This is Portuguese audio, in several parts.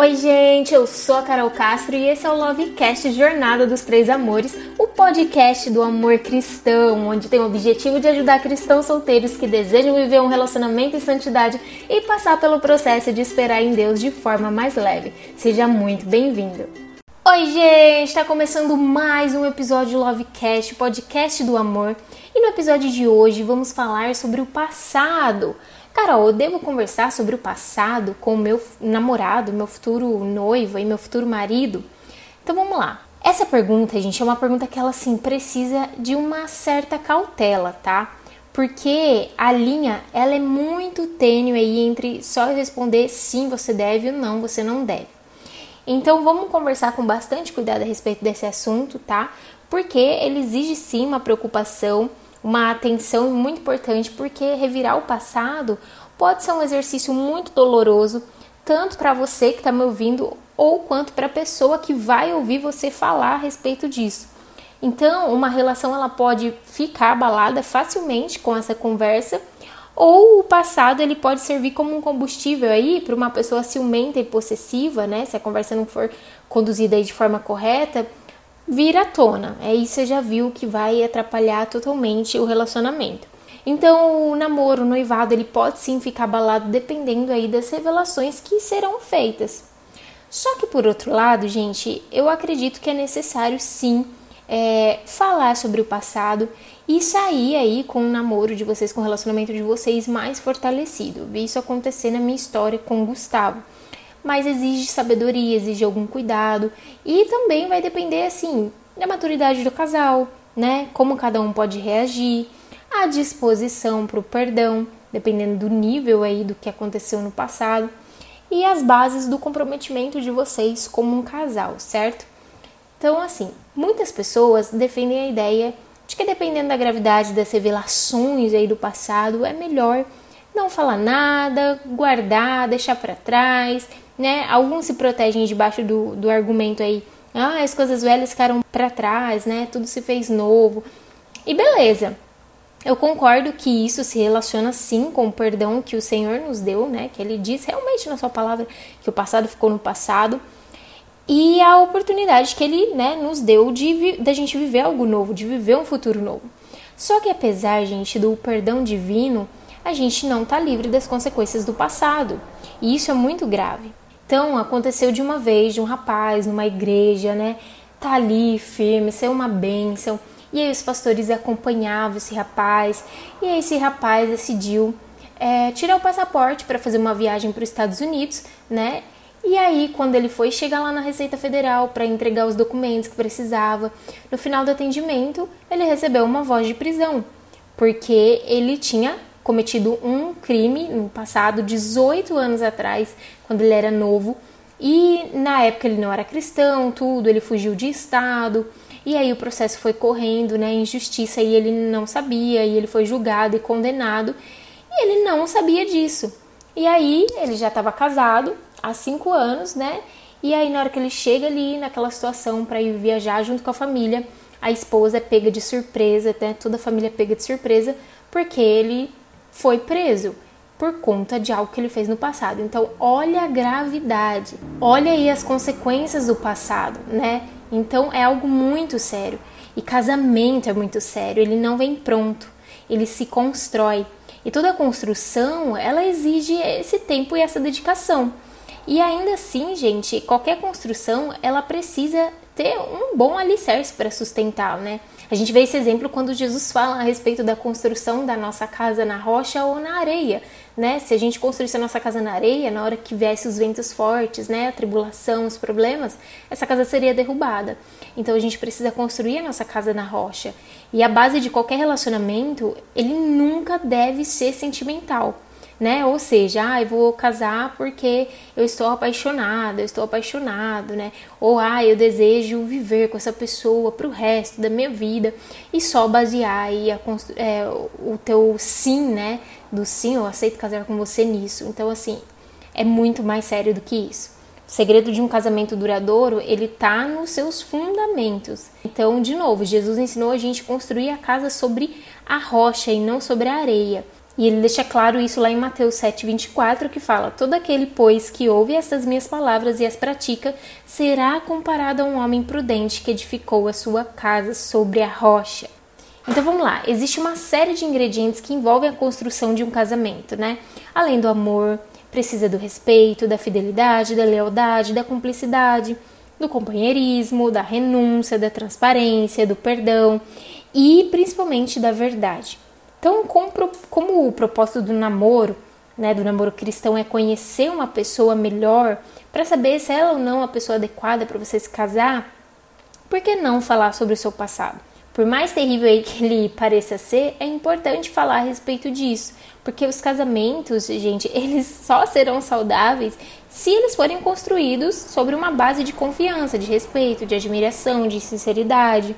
Oi, gente, eu sou a Carol Castro e esse é o Lovecast Jornada dos Três Amores, o podcast do amor cristão, onde tem o objetivo de ajudar cristãos solteiros que desejam viver um relacionamento em santidade e passar pelo processo de esperar em Deus de forma mais leve. Seja muito bem-vindo. Oi, gente, está começando mais um episódio do Lovecast, podcast do amor, e no episódio de hoje vamos falar sobre o passado. Carol, eu devo conversar sobre o passado com o meu namorado, meu futuro noivo e meu futuro marido? Então vamos lá. Essa pergunta, gente, é uma pergunta que ela assim precisa de uma certa cautela, tá? Porque a linha ela é muito tênue aí entre só responder sim, você deve ou não, você não deve. Então vamos conversar com bastante cuidado a respeito desse assunto, tá? Porque ele exige sim uma preocupação uma atenção muito importante, porque revirar o passado pode ser um exercício muito doloroso, tanto para você que está me ouvindo, ou quanto para a pessoa que vai ouvir você falar a respeito disso. Então, uma relação ela pode ficar abalada facilmente com essa conversa, ou o passado ele pode servir como um combustível aí para uma pessoa ciumenta e possessiva, né? Se a conversa não for conduzida de forma correta, vir à tona. Aí você já viu que vai atrapalhar totalmente o relacionamento. Então, o namoro, o noivado, ele pode sim ficar abalado dependendo aí das revelações que serão feitas. Só que por outro lado, gente, eu acredito que é necessário sim é, falar sobre o passado e sair aí com o namoro de vocês, com o relacionamento de vocês mais fortalecido. Vi isso acontecer na minha história com o Gustavo mas exige sabedoria, exige algum cuidado e também vai depender assim da maturidade do casal, né? Como cada um pode reagir, a disposição para o perdão, dependendo do nível aí do que aconteceu no passado e as bases do comprometimento de vocês como um casal, certo? Então, assim, muitas pessoas defendem a ideia de que dependendo da gravidade das revelações aí do passado, é melhor não falar nada, guardar, deixar para trás né? Alguns se protegem debaixo do, do argumento aí, ah, as coisas velhas ficaram para trás, né? Tudo se fez novo. E beleza. Eu concordo que isso se relaciona sim com o perdão que o Senhor nos deu, né? Que ele diz realmente na sua palavra que o passado ficou no passado. E a oportunidade que ele, né, nos deu de da gente viver algo novo, de viver um futuro novo. Só que apesar, gente, do perdão divino, a gente não está livre das consequências do passado. E isso é muito grave. Então, aconteceu de uma vez, de um rapaz numa igreja, né? Tá ali firme, ser uma bênção. E aí os pastores acompanhavam esse rapaz. E aí esse rapaz decidiu é, tirar o passaporte para fazer uma viagem para os Estados Unidos, né? E aí, quando ele foi chegar lá na Receita Federal para entregar os documentos que precisava, no final do atendimento, ele recebeu uma voz de prisão, porque ele tinha cometido um crime no passado, 18 anos atrás, quando ele era novo. E na época ele não era cristão, tudo, ele fugiu de estado. E aí o processo foi correndo, né, em justiça, e ele não sabia, e ele foi julgado e condenado, e ele não sabia disso. E aí ele já estava casado há cinco anos, né? E aí na hora que ele chega ali naquela situação para ir viajar junto com a família, a esposa é pega de surpresa, né? Toda a família é pega de surpresa, porque ele foi preso por conta de algo que ele fez no passado. Então, olha a gravidade, olha aí as consequências do passado, né? Então, é algo muito sério. E casamento é muito sério, ele não vem pronto, ele se constrói. E toda construção, ela exige esse tempo e essa dedicação. E ainda assim, gente, qualquer construção, ela precisa ter um bom alicerce para sustentar, né? A gente vê esse exemplo quando Jesus fala a respeito da construção da nossa casa na rocha ou na areia, né? Se a gente construísse a nossa casa na areia, na hora que viesse os ventos fortes, né, a tribulação, os problemas, essa casa seria derrubada. Então a gente precisa construir a nossa casa na rocha. E a base de qualquer relacionamento, ele nunca deve ser sentimental né? Ou seja, ah, eu vou casar porque eu estou apaixonada, eu estou apaixonado, né? Ou ah, eu desejo viver com essa pessoa para o resto da minha vida e só basear aí a, é, o teu sim, né? Do sim, eu aceito casar com você nisso. Então, assim, é muito mais sério do que isso. O segredo de um casamento duradouro, ele tá nos seus fundamentos. Então, de novo, Jesus ensinou a gente construir a casa sobre a rocha e não sobre a areia. E ele deixa claro isso lá em Mateus 7,24, que fala: Todo aquele, pois, que ouve estas minhas palavras e as pratica, será comparado a um homem prudente que edificou a sua casa sobre a rocha. Então vamos lá, existe uma série de ingredientes que envolvem a construção de um casamento, né? Além do amor, precisa do respeito, da fidelidade, da lealdade, da cumplicidade, do companheirismo, da renúncia, da transparência, do perdão e principalmente da verdade. Então, como, como o propósito do namoro, né, do namoro cristão é conhecer uma pessoa melhor para saber se ela ou não é a pessoa adequada para você se casar, por que não falar sobre o seu passado? Por mais terrível que ele pareça ser, é importante falar a respeito disso, porque os casamentos, gente, eles só serão saudáveis se eles forem construídos sobre uma base de confiança, de respeito, de admiração, de sinceridade.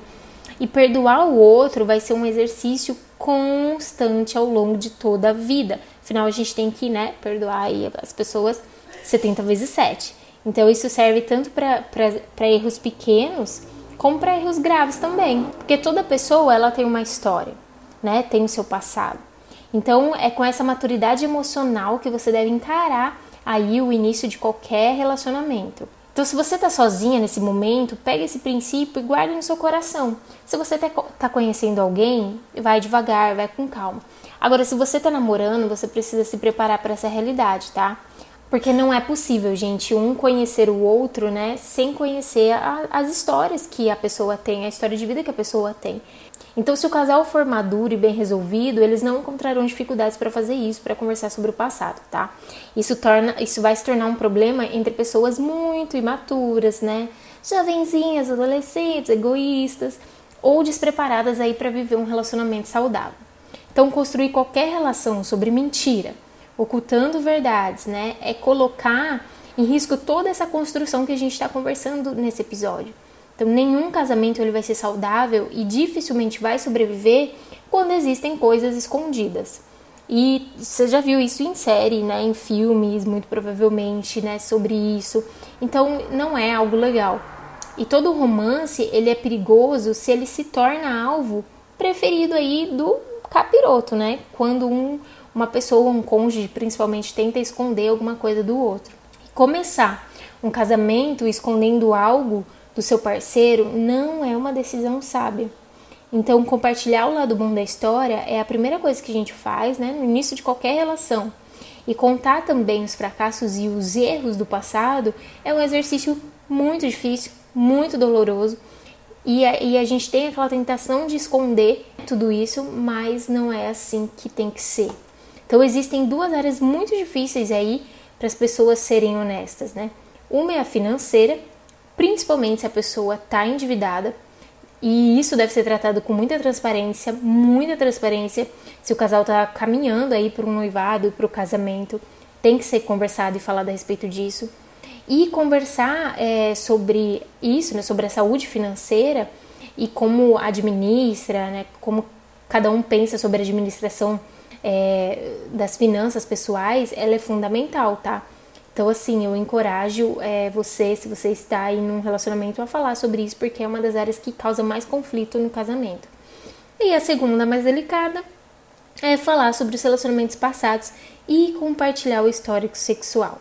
E perdoar o outro vai ser um exercício constante ao longo de toda a vida. Afinal, a gente tem que, né, perdoar as pessoas 70 vezes 7. Então, isso serve tanto para erros pequenos como para erros graves também. Porque toda pessoa, ela tem uma história, né? Tem o seu passado. Então, é com essa maturidade emocional que você deve encarar aí o início de qualquer relacionamento. Então, se você está sozinha nesse momento, pega esse princípio e guarde no seu coração. Se você está tá conhecendo alguém, vai devagar, vai com calma. Agora, se você está namorando, você precisa se preparar para essa realidade, tá? Porque não é possível, gente, um conhecer o outro, né, sem conhecer a, as histórias que a pessoa tem, a história de vida que a pessoa tem. Então, se o casal for maduro e bem resolvido, eles não encontrarão dificuldades para fazer isso, para conversar sobre o passado, tá? Isso torna, isso vai se tornar um problema entre pessoas muito imaturas, né? Jovenzinhas, adolescentes, egoístas ou despreparadas aí para viver um relacionamento saudável. Então, construir qualquer relação sobre mentira, ocultando verdades, né, é colocar em risco toda essa construção que a gente está conversando nesse episódio. Então, nenhum casamento ele vai ser saudável e dificilmente vai sobreviver quando existem coisas escondidas. E você já viu isso em série, né, em filmes, muito provavelmente, né, sobre isso. Então, não é algo legal. E todo romance, ele é perigoso se ele se torna alvo preferido aí do capiroto, né? Quando um, uma pessoa, um cônjuge, principalmente, tenta esconder alguma coisa do outro. Começar um casamento escondendo algo do seu parceiro não é uma decisão sábia. Então, compartilhar o lado bom da história é a primeira coisa que a gente faz né, no início de qualquer relação. E contar também os fracassos e os erros do passado é um exercício muito difícil, muito doloroso. E a, e a gente tem aquela tentação de esconder tudo isso, mas não é assim que tem que ser. Então, existem duas áreas muito difíceis aí para as pessoas serem honestas, né? Uma é a financeira principalmente se a pessoa está endividada. E isso deve ser tratado com muita transparência, muita transparência. Se o casal está caminhando aí para um noivado para o casamento, tem que ser conversado e falado a respeito disso. E conversar é, sobre isso, né, sobre a saúde financeira e como administra, né, como cada um pensa sobre a administração é, das finanças pessoais, ela é fundamental, tá? Então, assim, eu encorajo é, você, se você está aí num relacionamento, a falar sobre isso, porque é uma das áreas que causa mais conflito no casamento. E a segunda, mais delicada, é falar sobre os relacionamentos passados e compartilhar o histórico sexual.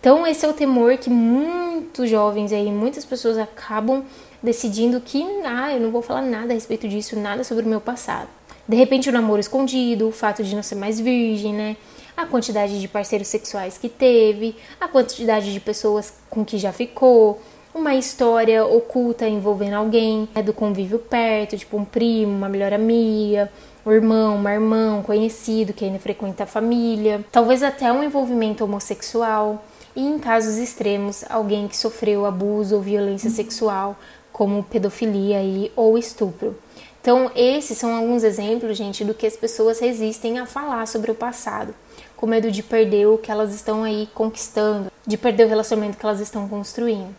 Então, esse é o temor que muitos jovens aí, muitas pessoas acabam decidindo que, ah, eu não vou falar nada a respeito disso, nada sobre o meu passado. De repente, o namoro escondido, o fato de não ser mais virgem, né? a quantidade de parceiros sexuais que teve, a quantidade de pessoas com que já ficou, uma história oculta envolvendo alguém né, do convívio perto, tipo um primo, uma melhor amiga, um irmão, uma irmã, um conhecido que ainda frequenta a família, talvez até um envolvimento homossexual e, em casos extremos, alguém que sofreu abuso ou violência sexual, como pedofilia e, ou estupro. Então, esses são alguns exemplos, gente, do que as pessoas resistem a falar sobre o passado com medo de perder o que elas estão aí conquistando, de perder o relacionamento que elas estão construindo.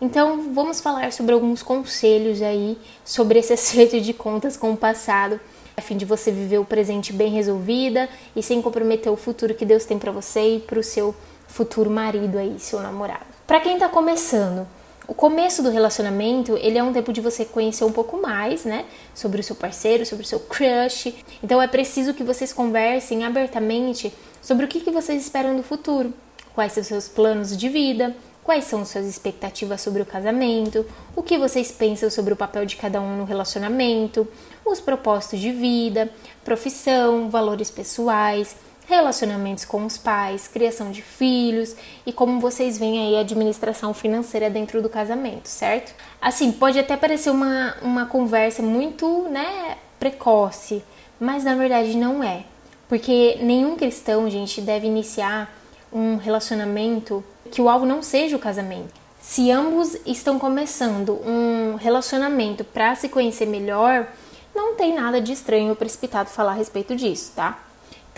Então, vamos falar sobre alguns conselhos aí sobre esse acerto de contas com o passado, a fim de você viver o presente bem resolvida e sem comprometer o futuro que Deus tem para você e para o seu futuro marido aí, seu namorado. Para quem está começando, O começo do relacionamento, ele é um tempo de você conhecer um pouco mais, né, sobre o seu parceiro, sobre o seu crush. Então é preciso que vocês conversem abertamente sobre o que, que vocês esperam do futuro, quais são os seus planos de vida, quais são suas expectativas sobre o casamento, o que vocês pensam sobre o papel de cada um no relacionamento, os propósitos de vida, profissão, valores pessoais relacionamentos com os pais, criação de filhos e como vocês veem aí a administração financeira dentro do casamento, certo? Assim, pode até parecer uma, uma conversa muito, né, precoce, mas na verdade não é. Porque nenhum cristão, gente, deve iniciar um relacionamento que o alvo não seja o casamento. Se ambos estão começando um relacionamento para se conhecer melhor, não tem nada de estranho ou precipitado falar a respeito disso, tá?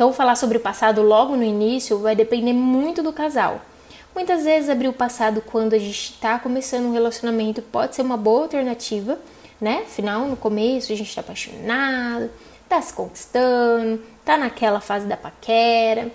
Então, falar sobre o passado logo no início vai depender muito do casal. Muitas vezes abrir o passado quando a gente está começando um relacionamento pode ser uma boa alternativa, né? Afinal, no começo a gente está apaixonado, está se conquistando, está naquela fase da paquera.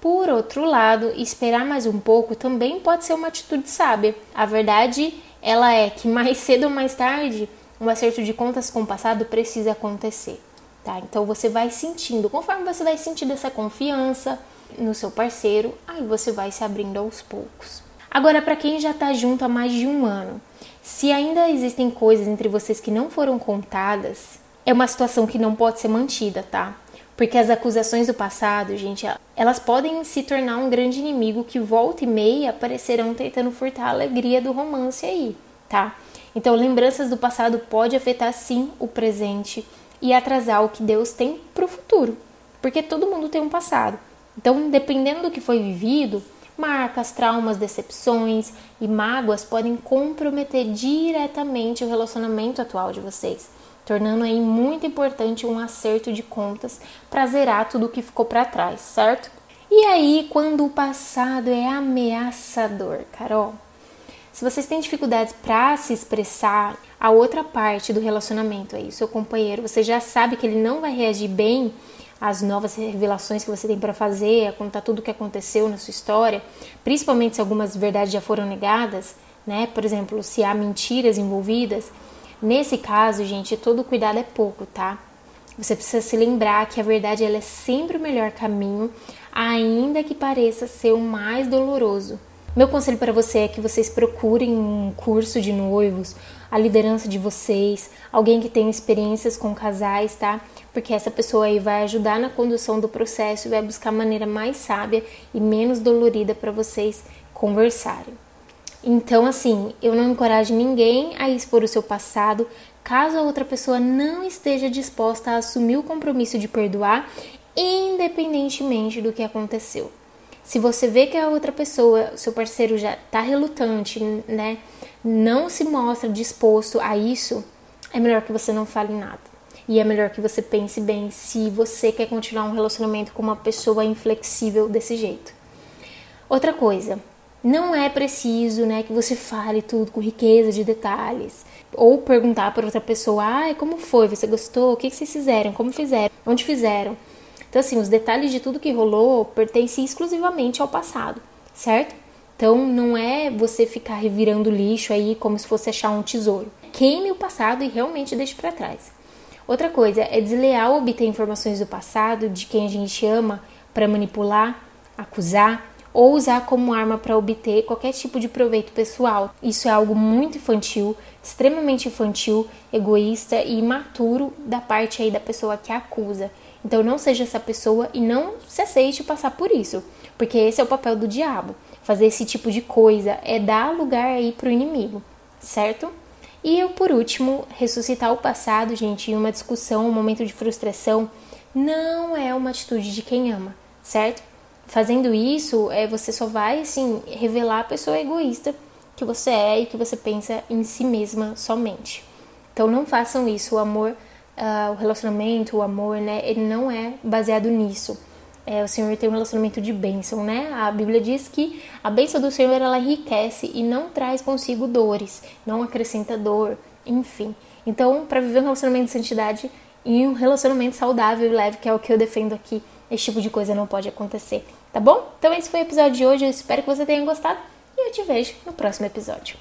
Por outro lado, esperar mais um pouco também pode ser uma atitude sábia. A verdade, ela é que mais cedo ou mais tarde, um acerto de contas com o passado precisa acontecer tá? Então você vai sentindo, conforme você vai sentindo essa confiança no seu parceiro, aí você vai se abrindo aos poucos. Agora, para quem já tá junto há mais de um ano, se ainda existem coisas entre vocês que não foram contadas, é uma situação que não pode ser mantida, tá? Porque as acusações do passado, gente, elas podem se tornar um grande inimigo que volta e meia aparecerão tentando furtar a alegria do romance aí, tá? Então, lembranças do passado pode afetar sim o presente e atrasar o que Deus tem para o futuro, porque todo mundo tem um passado. Então, dependendo do que foi vivido, marcas, traumas, decepções e mágoas podem comprometer diretamente o relacionamento atual de vocês, tornando aí muito importante um acerto de contas para zerar tudo o que ficou para trás, certo? E aí, quando o passado é ameaçador, Carol? Se vocês têm dificuldades para se expressar, a outra parte do relacionamento aí, seu companheiro, você já sabe que ele não vai reagir bem às novas revelações que você tem para fazer, a contar tudo o que aconteceu na sua história, principalmente se algumas verdades já foram negadas, né? Por exemplo, se há mentiras envolvidas. Nesse caso, gente, todo cuidado é pouco, tá? Você precisa se lembrar que a verdade ela é sempre o melhor caminho, ainda que pareça ser o mais doloroso. Meu conselho para você é que vocês procurem um curso de noivos, a liderança de vocês, alguém que tenha experiências com casais, tá? Porque essa pessoa aí vai ajudar na condução do processo e vai buscar a maneira mais sábia e menos dolorida para vocês conversarem. Então, assim, eu não encorajo ninguém a expor o seu passado caso a outra pessoa não esteja disposta a assumir o compromisso de perdoar, independentemente do que aconteceu. Se você vê que a outra pessoa, seu parceiro já está relutante, né, não se mostra disposto a isso, é melhor que você não fale nada. E é melhor que você pense bem se você quer continuar um relacionamento com uma pessoa inflexível desse jeito. Outra coisa, não é preciso, né, que você fale tudo com riqueza de detalhes ou perguntar para outra pessoa: "Ai, como foi? Você gostou? O que vocês fizeram? Como fizeram? Onde fizeram?" Então, assim, os detalhes de tudo que rolou pertencem exclusivamente ao passado, certo? Então, não é você ficar revirando lixo aí como se fosse achar um tesouro. Queime o passado e realmente deixe para trás. Outra coisa, é desleal obter informações do passado de quem a gente ama para manipular, acusar ou usar como arma para obter qualquer tipo de proveito pessoal. Isso é algo muito infantil, extremamente infantil, egoísta e imaturo da parte aí da pessoa que acusa. Então não seja essa pessoa e não se aceite passar por isso, porque esse é o papel do diabo. Fazer esse tipo de coisa é dar lugar aí pro inimigo, certo? E eu, por último, ressuscitar o passado, gente, em uma discussão, um momento de frustração, não é uma atitude de quem ama, certo? Fazendo isso, é, você só vai, assim, revelar a pessoa egoísta que você é e que você pensa em si mesma somente. Então não façam isso, o amor uh, o relacionamento, o amor, né? Ele não é baseado nisso. É, o Senhor tem um relacionamento de bênção, né? A Bíblia diz que a bênção do Senhor ela enriquece e não traz consigo dores, não acrescenta dor, enfim. Então, para viver um relacionamento de santidade e um relacionamento saudável e leve, que é o que eu defendo aqui, esse tipo de coisa não pode acontecer, tá bom? Então, esse foi o episódio de hoje. Eu espero que você tenha gostado e eu te vejo no próximo episódio.